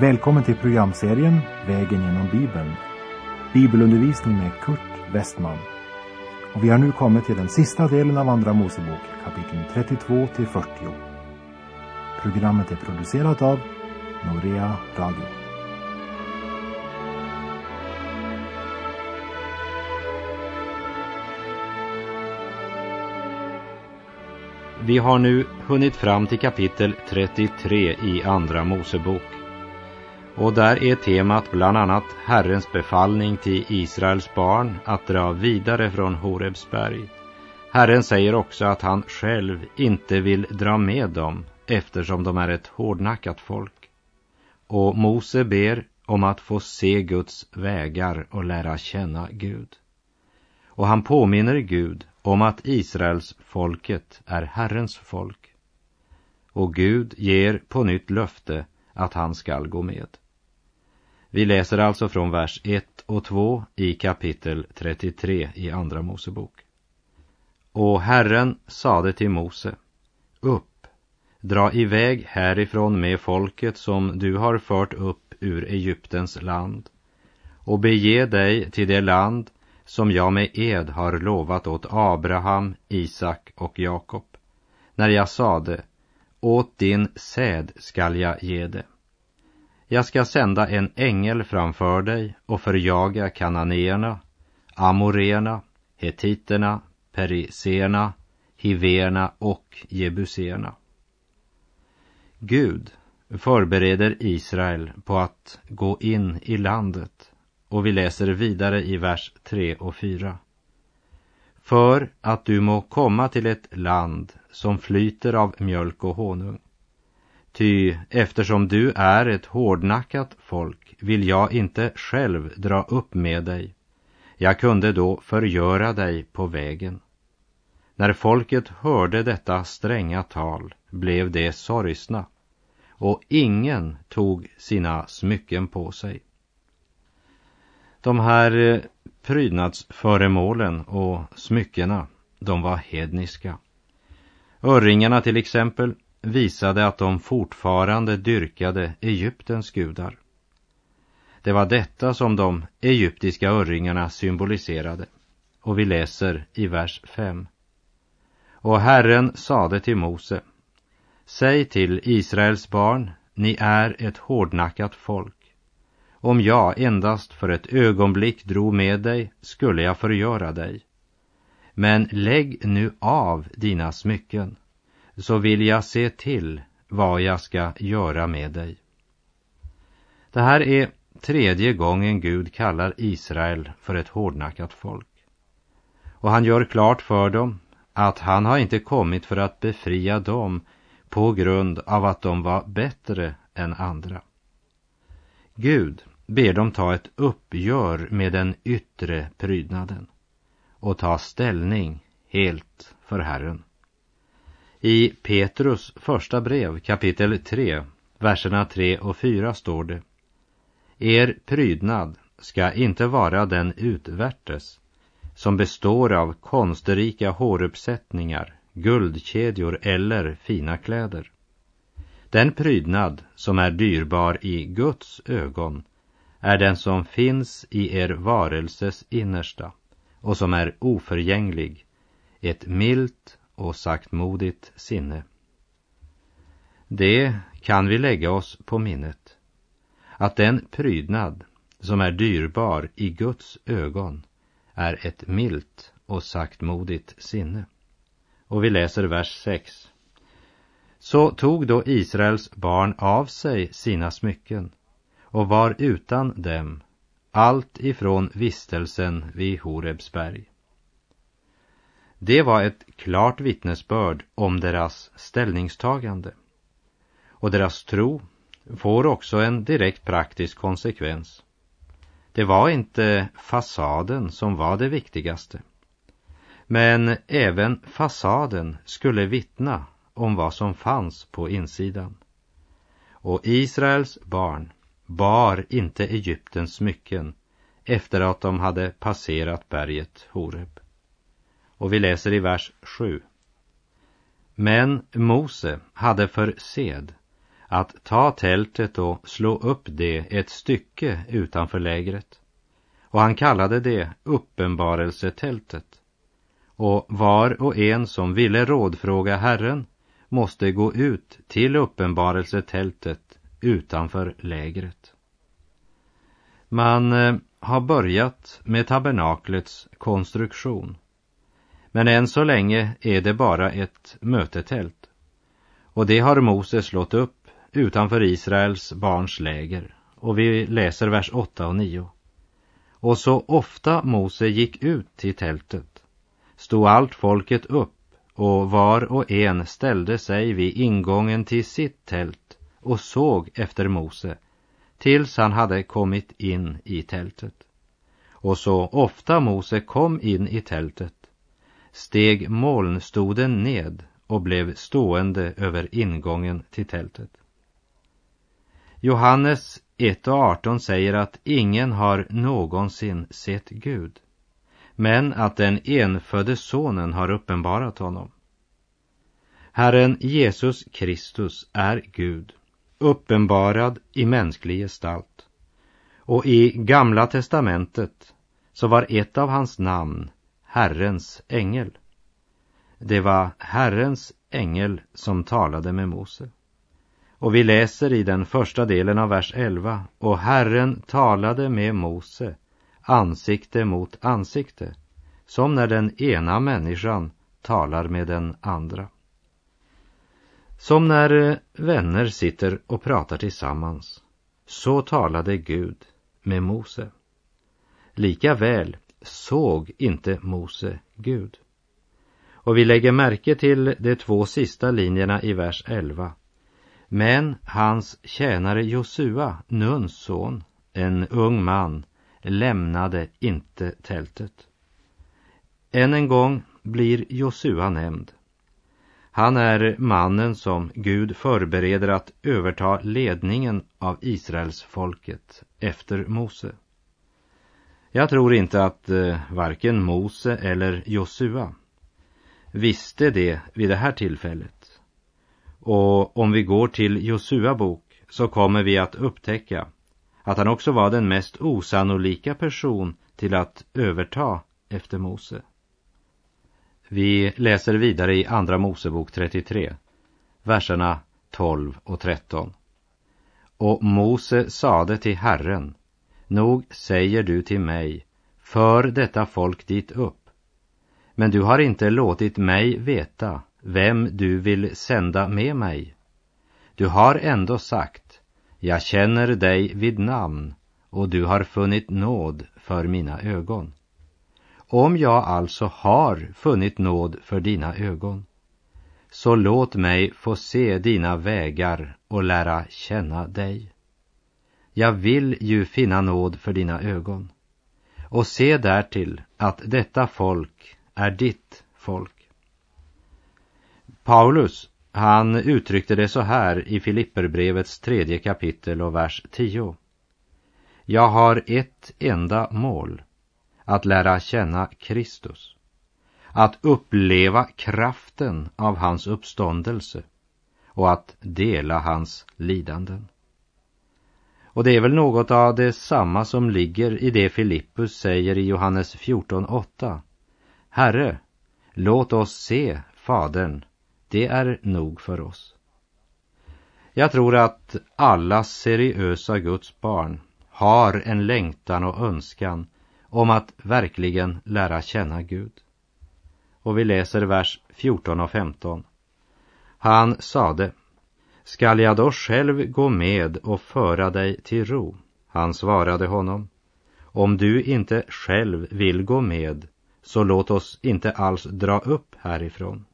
Välkommen till programserien Vägen genom Bibeln. Bibelundervisning med Kurt Westman. Och vi har nu kommit till den sista delen av Andra Mosebok, kapitel 32 till 40. Programmet är producerat av Norea Radio. Vi har nu hunnit fram till kapitel 33 i Andra Mosebok. Och där är temat bland annat Herrens befallning till Israels barn att dra vidare från Horebsberg. Herren säger också att han själv inte vill dra med dem eftersom de är ett hårdnackat folk. Och Mose ber om att få se Guds vägar och lära känna Gud. Och han påminner Gud om att Israels folket är Herrens folk. Och Gud ger på nytt löfte att han skall gå med. Vi läser alltså från vers 1 och 2 i kapitel 33 i Andra Mosebok. Och Herren sade till Mose, upp, dra iväg härifrån med folket som du har fört upp ur Egyptens land och bege dig till det land som jag med ed har lovat åt Abraham, Isak och Jakob, när jag sade, åt din säd skall jag ge det. Jag ska sända en ängel framför dig och förjaga kananéerna, amoréerna, hetiterna, periserna, hiverna och jebuséerna. Gud förbereder Israel på att gå in i landet och vi läser vidare i vers 3 och 4. För att du må komma till ett land som flyter av mjölk och honung. Ty eftersom du är ett hårdnackat folk vill jag inte själv dra upp med dig. Jag kunde då förgöra dig på vägen. När folket hörde detta stränga tal blev de sorgsna och ingen tog sina smycken på sig. De här eh, prydnadsföremålen och smyckena, de var hedniska. Örringarna till exempel visade att de fortfarande dyrkade Egyptens gudar. Det var detta som de egyptiska örringarna symboliserade. Och vi läser i vers 5. Och Herren sade till Mose, Säg till Israels barn, ni är ett hårdnackat folk. Om jag endast för ett ögonblick drog med dig skulle jag förgöra dig. Men lägg nu av dina smycken, så vill jag se till vad jag ska göra med dig. Det här är tredje gången Gud kallar Israel för ett hårdnackat folk. Och han gör klart för dem att han har inte kommit för att befria dem på grund av att de var bättre än andra. Gud ber dem ta ett uppgör med den yttre prydnaden och ta ställning helt för Herren. I Petrus första brev kapitel 3, verserna 3 och 4 står det Er prydnad ska inte vara den utvärtes som består av konstrika håruppsättningar, guldkedjor eller fina kläder. Den prydnad som är dyrbar i Guds ögon är den som finns i er varelses innersta och som är oförgänglig, ett milt och saktmodigt sinne. Det kan vi lägga oss på minnet, att den prydnad som är dyrbar i Guds ögon är ett milt och saktmodigt sinne. Och vi läser vers 6. Så tog då Israels barn av sig sina smycken och var utan dem allt ifrån vistelsen vid Horebsberg. Det var ett klart vittnesbörd om deras ställningstagande. Och deras tro får också en direkt praktisk konsekvens. Det var inte fasaden som var det viktigaste. Men även fasaden skulle vittna om vad som fanns på insidan. Och Israels barn bar inte Egyptens smycken efter att de hade passerat berget Horeb. Och vi läser i vers 7. Men Mose hade för sed att ta tältet och slå upp det ett stycke utanför lägret. Och han kallade det uppenbarelsetältet. Och var och en som ville rådfråga Herren måste gå ut till uppenbarelsetältet utanför lägret. Man eh, har börjat med tabernaklets konstruktion. Men än så länge är det bara ett mötetält. Och det har Mose slått upp utanför Israels barns läger. Och vi läser vers 8 och 9. Och så ofta Mose gick ut till tältet stod allt folket upp och var och en ställde sig vid ingången till sitt tält och såg efter Mose tills han hade kommit in i tältet. Och så ofta Mose kom in i tältet steg molnstoden ned och blev stående över ingången till tältet. Johannes 1 och 18 säger att ingen har någonsin sett Gud, men att den enfödde sonen har uppenbarat honom. Herren Jesus Kristus är Gud, uppenbarad i mänsklig gestalt. Och i Gamla testamentet så var ett av hans namn Herrens ängel. Det var Herrens ängel som talade med Mose. Och vi läser i den första delen av vers 11. Och Herren talade med Mose ansikte mot ansikte, som när den ena människan talar med den andra. Som när eh, vänner sitter och pratar tillsammans, så talade Gud med Mose. Lika väl såg inte Mose Gud. Och vi lägger märke till de två sista linjerna i vers 11. Men hans tjänare Josua, Nuns son, en ung man, lämnade inte tältet. Än en gång blir Josua nämnd. Han är mannen som Gud förbereder att överta ledningen av Israels folket efter Mose. Jag tror inte att eh, varken Mose eller Josua visste det vid det här tillfället. Och om vi går till Josua bok så kommer vi att upptäcka att han också var den mest osannolika person till att överta efter Mose. Vi läser vidare i Andra Mosebok 33, verserna 12 och 13. Och Mose sade till Herren, nog säger du till mig, för detta folk dit upp. Men du har inte låtit mig veta vem du vill sända med mig. Du har ändå sagt, jag känner dig vid namn och du har funnit nåd för mina ögon. Om jag alltså har funnit nåd för dina ögon, så låt mig få se dina vägar och lära känna dig. Jag vill ju finna nåd för dina ögon. Och se därtill att detta folk är ditt folk. Paulus, han uttryckte det så här i Filipperbrevets tredje kapitel och vers 10. Jag har ett enda mål, att lära känna Kristus, att uppleva kraften av hans uppståndelse och att dela hans lidanden. Och det är väl något av detsamma som ligger i det Filippus säger i Johannes 14.8. Herre, låt oss se Fadern, det är nog för oss. Jag tror att alla seriösa Guds barn har en längtan och önskan om att verkligen lära känna Gud. Och vi läser vers 14 och 15. Han sade, skall jag då själv gå med och föra dig till ro? Han svarade honom, om du inte själv vill gå med, så låt oss inte alls dra upp härifrån.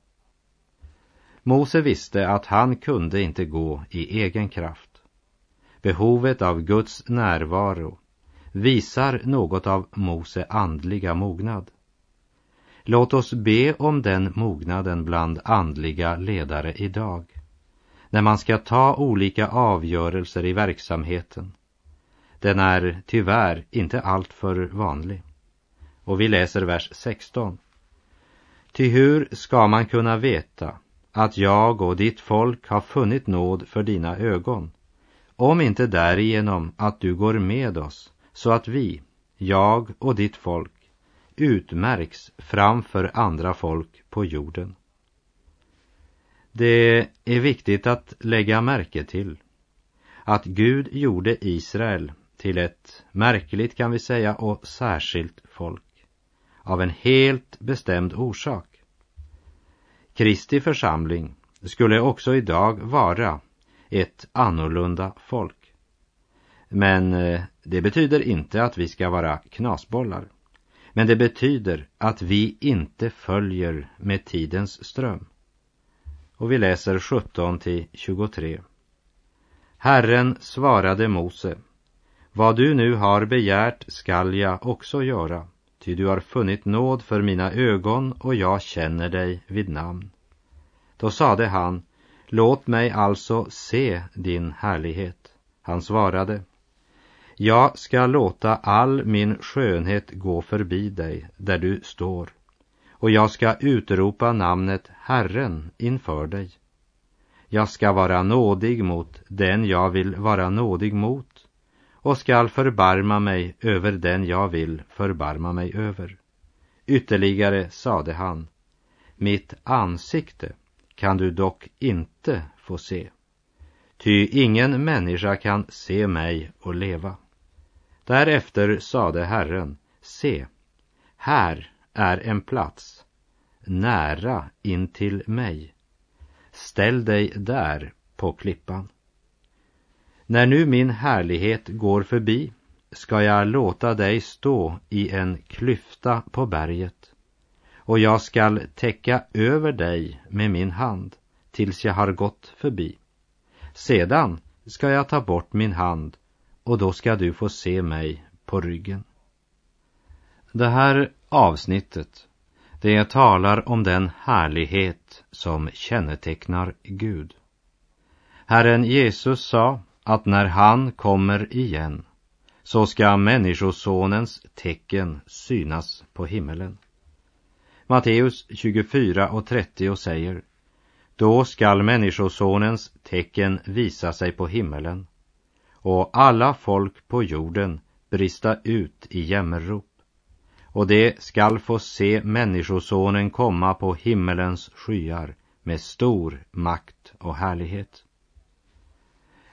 Mose visste att han kunde inte gå i egen kraft. Behovet av Guds närvaro visar något av Mose andliga mognad. Låt oss be om den mognaden bland andliga ledare idag. När man ska ta olika avgörelser i verksamheten. Den är tyvärr inte alltför vanlig. Och vi läser vers 16. Ty hur ska man kunna veta att jag och ditt folk har funnit nåd för dina ögon, om inte därigenom att du går med oss, så att vi, jag och ditt folk, utmärks framför andra folk på jorden. Det är viktigt att lägga märke till att Gud gjorde Israel till ett märkligt kan vi säga och särskilt folk av en helt bestämd orsak. Kristi församling skulle också idag vara ett annorlunda folk. Men eh, det betyder inte att vi ska vara knasbollar. Men det betyder att vi inte följer med tidens ström. Och vi läser 17 till 23. Herren svarade Mose. Vad du nu har begärt skall jag också göra, ty du har funnit nåd för mina ögon och jag känner dig vid namn. Då sade han, låt mig alltså se din härlighet. Han svarade, jag ska låta all min skönhet gå förbi dig där du står och jag ska utropa namnet Herren inför dig. Jag ska vara nådig mot den jag vill vara nådig mot och skall förbarma mig över den jag vill förbarma mig över. Ytterligare sade han, mitt ansikte kan du dock inte få se, ty ingen människa kan se mig och leva. Därefter sade Herren, se, här är en plats nära intill mig. Ställ dig där på klippan. När nu min härlighet går förbi ska jag låta dig stå i en klyfta på berget och jag skall täcka över dig med min hand tills jag har gått förbi. Sedan ska jag ta bort min hand och då ska du få se mig på ryggen. Det här avsnittet, det talar om den härlighet som kännetecknar Gud. Herren Jesus sa att när han kommer igen så ska Människosonens tecken synas på himmelen. Matteus 24 och 30 säger Då skall Människosonens tecken visa sig på himmelen och alla folk på jorden brista ut i jämmerrop. Och det skall få se Människosonen komma på himmelens skyar med stor makt och härlighet.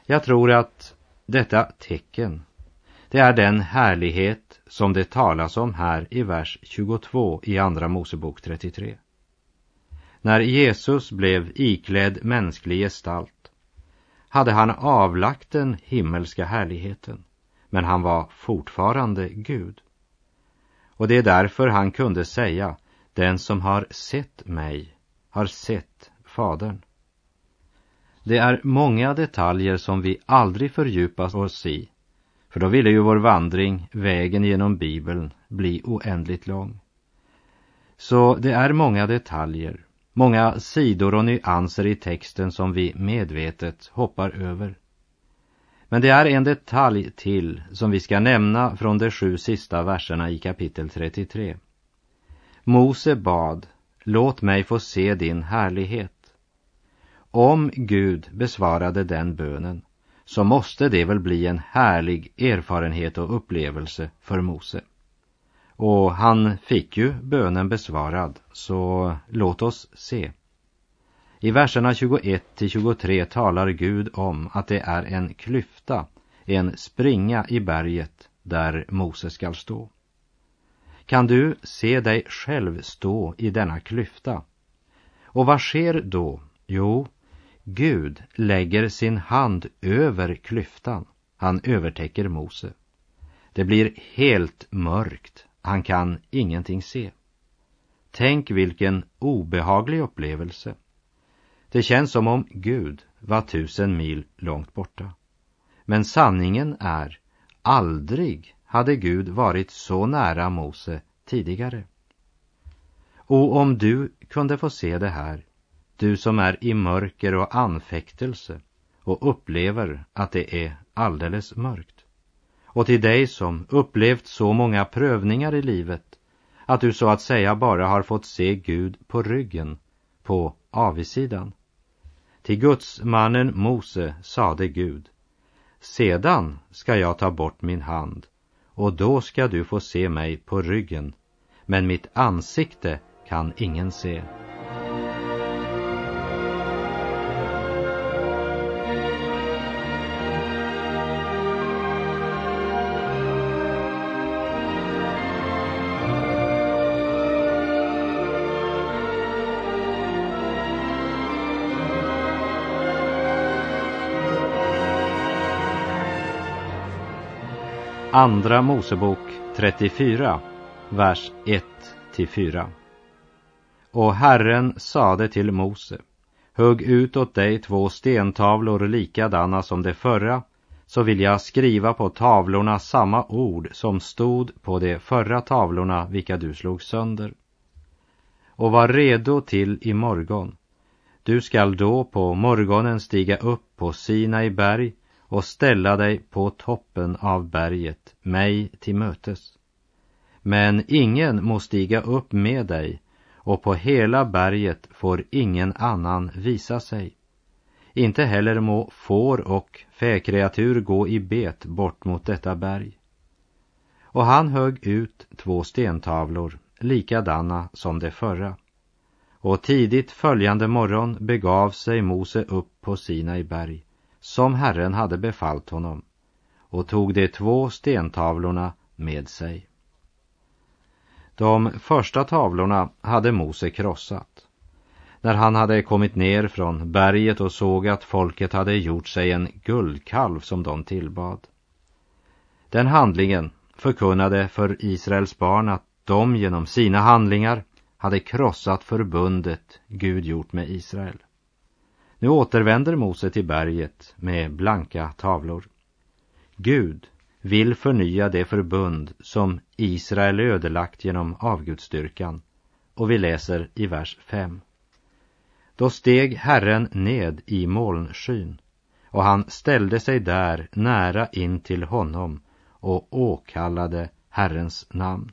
Jag tror att detta tecken, det är den härlighet som det talas om här i vers 22 i Andra Mosebok 33. När Jesus blev iklädd mänsklig gestalt hade han avlagt den himmelska härligheten, men han var fortfarande Gud. Och det är därför han kunde säga, den som har sett mig har sett Fadern. Det är många detaljer som vi aldrig fördjupar oss i, för då ville ju vår vandring, vägen genom Bibeln, bli oändligt lång. Så det är många detaljer Många sidor och nyanser i texten som vi medvetet hoppar över. Men det är en detalj till som vi ska nämna från de sju sista verserna i kapitel 33. Mose bad, låt mig få se din härlighet. Om Gud besvarade den bönen så måste det väl bli en härlig erfarenhet och upplevelse för Mose. Och han fick ju bönen besvarad, så låt oss se. I verserna 21 till 23 talar Gud om att det är en klyfta, en springa i berget där Mose skall stå. Kan du se dig själv stå i denna klyfta? Och vad sker då? Jo, Gud lägger sin hand över klyftan. Han övertäcker Mose. Det blir helt mörkt han kan ingenting se. Tänk vilken obehaglig upplevelse. Det känns som om Gud var tusen mil långt borta. Men sanningen är, aldrig hade Gud varit så nära Mose tidigare. Och om du kunde få se det här, du som är i mörker och anfäktelse och upplever att det är alldeles mörkt och till dig som upplevt så många prövningar i livet att du så att säga bara har fått se Gud på ryggen, på avisidan. Till gudsmannen Mose sade Gud, sedan ska jag ta bort min hand och då ska du få se mig på ryggen, men mitt ansikte kan ingen se. Andra Mosebok 34, vers 1-4. Och Herren sade till Mose, hugg ut åt dig två stentavlor likadana som de förra, så vill jag skriva på tavlorna samma ord som stod på de förra tavlorna vilka du slog sönder. Och var redo till i morgon. Du skall då på morgonen stiga upp på Sinai berg och ställa dig på toppen av berget, mig till mötes. Men ingen må stiga upp med dig, och på hela berget får ingen annan visa sig. Inte heller må får och fäkreatur gå i bet bort mot detta berg. Och han högg ut två stentavlor, likadana som de förra. Och tidigt följande morgon begav sig Mose upp på Sinai berg som Herren hade befallt honom och tog de två stentavlorna med sig. De första tavlorna hade Mose krossat. När han hade kommit ner från berget och såg att folket hade gjort sig en guldkalv som de tillbad. Den handlingen förkunnade för Israels barn att de genom sina handlingar hade krossat förbundet Gud gjort med Israel. Nu återvänder Mose till berget med blanka tavlor. Gud vill förnya det förbund som Israel ödelagt genom avgudsstyrkan och vi läser i vers 5. Då steg Herren ned i molnskyn och han ställde sig där nära in till honom och åkallade Herrens namn.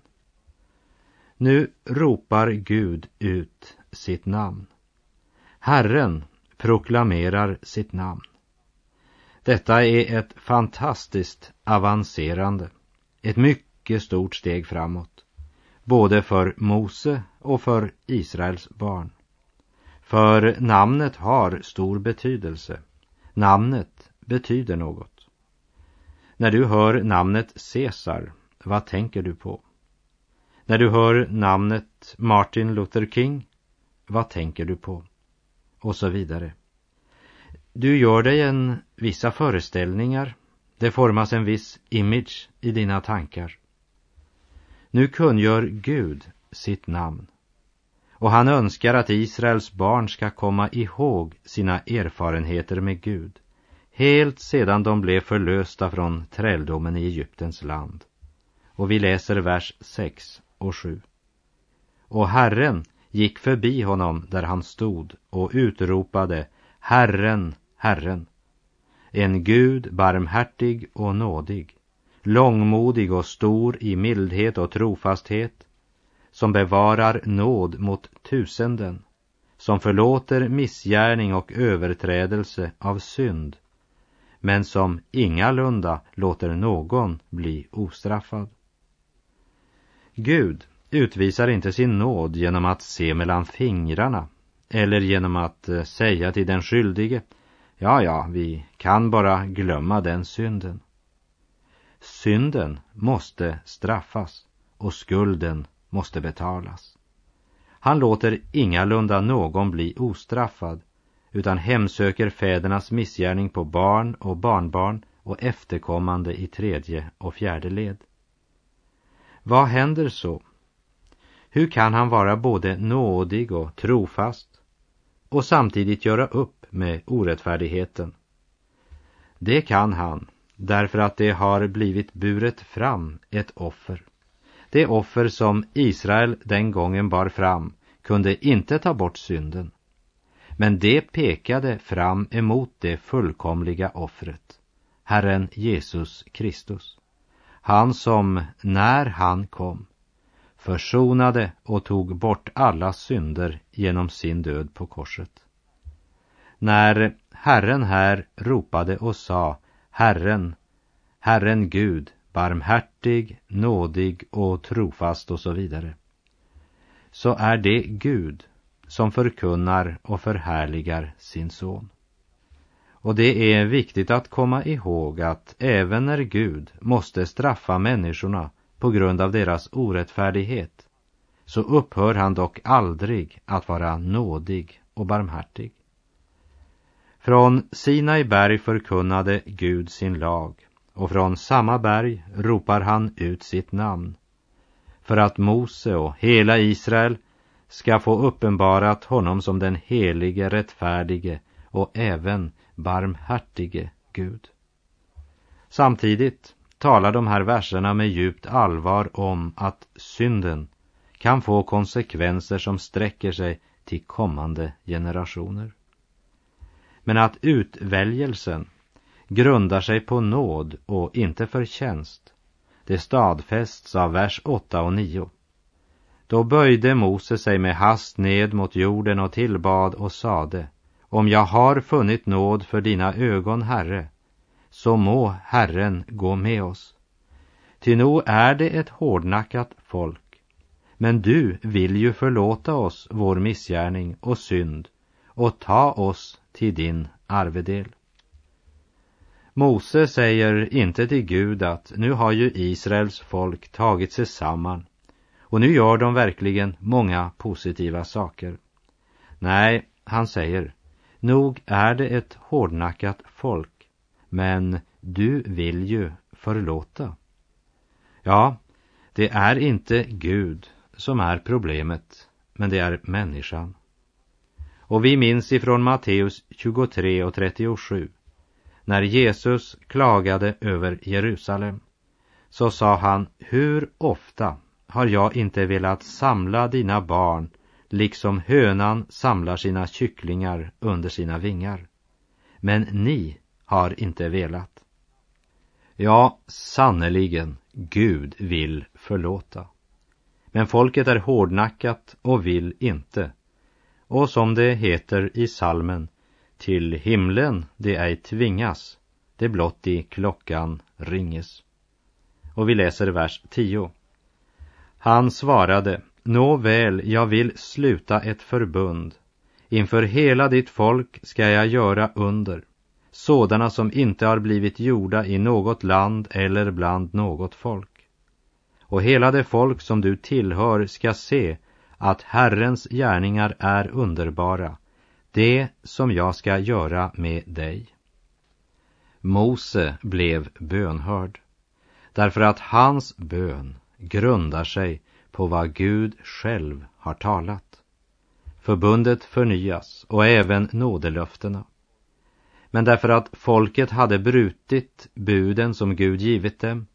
Nu ropar Gud ut sitt namn. Herren proklamerar sitt namn. Detta är ett fantastiskt avancerande, ett mycket stort steg framåt, både för Mose och för Israels barn. För namnet har stor betydelse. Namnet betyder något. När du hör namnet Caesar, vad tänker du på? När du hör namnet Martin Luther King, vad tänker du på? och så vidare. Du gör dig en vissa föreställningar. Det formas en viss image i dina tankar. Nu kungör Gud sitt namn. Och han önskar att Israels barn ska komma ihåg sina erfarenheter med Gud. Helt sedan de blev förlösta från träldomen i Egyptens land. Och vi läser vers 6 och 7. Och Herren gick förbi honom där han stod och utropade Herren, Herren. En Gud barmhärtig och nådig, långmodig och stor i mildhet och trofasthet, som bevarar nåd mot tusenden, som förlåter missgärning och överträdelse av synd, men som ingalunda låter någon bli ostraffad. Gud utvisar inte sin nåd genom att se mellan fingrarna eller genom att eh, säga till den skyldige Ja, ja, vi kan bara glömma den synden. Synden måste straffas och skulden måste betalas. Han låter ingalunda någon bli ostraffad utan hemsöker fädernas missgärning på barn och barnbarn och efterkommande i tredje och fjärde led. Vad händer så hur kan han vara både nådig och trofast och samtidigt göra upp med orättfärdigheten? Det kan han därför att det har blivit buret fram ett offer. Det offer som Israel den gången bar fram kunde inte ta bort synden. Men det pekade fram emot det fullkomliga offret, Herren Jesus Kristus. Han som, när han kom, försonade och tog bort alla synder genom sin död på korset. När Herren här ropade och sa Herren, Herren Gud, barmhärtig, nådig och trofast och så vidare. Så är det Gud som förkunnar och förhärligar sin son. Och det är viktigt att komma ihåg att även när Gud måste straffa människorna på grund av deras orättfärdighet så upphör han dock aldrig att vara nådig och barmhärtig. Från Sinai berg förkunnade Gud sin lag och från samma berg ropar han ut sitt namn för att Mose och hela Israel ska få uppenbarat honom som den helige, rättfärdige och även barmhärtige Gud. Samtidigt talar de här verserna med djupt allvar om att synden kan få konsekvenser som sträcker sig till kommande generationer. Men att utväljelsen grundar sig på nåd och inte förtjänst, det stadfästs av vers 8 och 9. Då böjde Mose sig med hast ned mot jorden och tillbad och sade, om jag har funnit nåd för dina ögon, Herre, så må Herren gå med oss. Ty nog är det ett hårdnackat folk, men du vill ju förlåta oss vår missgärning och synd och ta oss till din arvedel. Mose säger inte till Gud att nu har ju Israels folk tagit sig samman och nu gör de verkligen många positiva saker. Nej, han säger, nog är det ett hårdnackat folk, men du vill ju förlåta. Ja, det är inte Gud som är problemet, men det är människan. Och vi minns ifrån Matteus 23 och 37 när Jesus klagade över Jerusalem så sa han, hur ofta har jag inte velat samla dina barn liksom hönan samlar sina kycklingar under sina vingar. Men ni har inte velat. Ja, sannerligen, Gud vill förlåta. Men folket är hårdnackat och vill inte. Och som det heter i salmen, till himlen det ej tvingas, det blott i klockan ringes. Och vi läser vers 10. Han svarade, Nåväl, jag vill sluta ett förbund. Inför hela ditt folk ska jag göra under, sådana som inte har blivit gjorda i något land eller bland något folk. Och hela det folk som du tillhör ska se att Herrens gärningar är underbara, det som jag ska göra med dig. Mose blev bönhörd, därför att hans bön grundar sig på vad Gud själv har talat. Förbundet förnyas och även nådelöftena. Men därför att folket hade brutit buden som Gud givit dem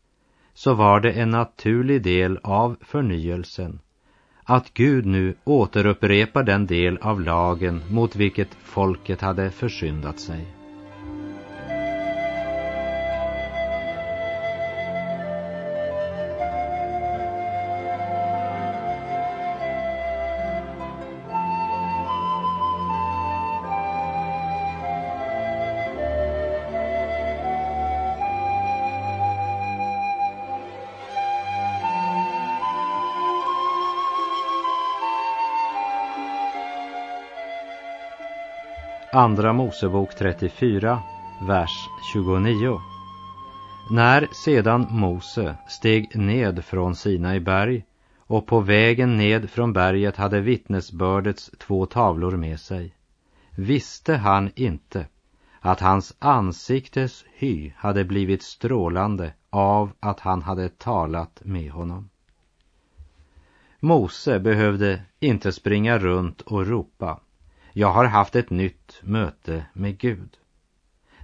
så var det en naturlig del av förnyelsen att Gud nu återupprepar den del av lagen mot vilket folket hade försyndat sig. Andra Mosebok 34, vers 29. När sedan Mose steg ned från Sinai berg och på vägen ned från berget hade vittnesbördets två tavlor med sig visste han inte att hans ansiktes hy hade blivit strålande av att han hade talat med honom. Mose behövde inte springa runt och ropa jag har haft ett nytt möte med Gud.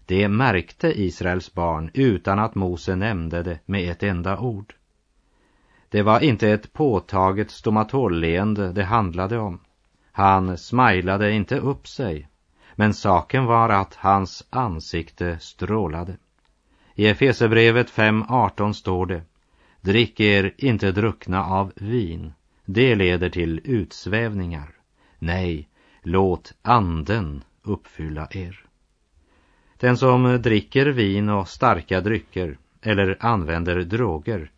Det märkte Israels barn utan att Mose nämnde det med ett enda ord. Det var inte ett påtaget stomatolleende det handlade om. Han smilade inte upp sig, men saken var att hans ansikte strålade. I Efesebrevet 5.18 står det Drick er inte druckna av vin, det leder till utsvävningar. Nej, låt anden uppfylla er. Den som dricker vin och starka drycker eller använder droger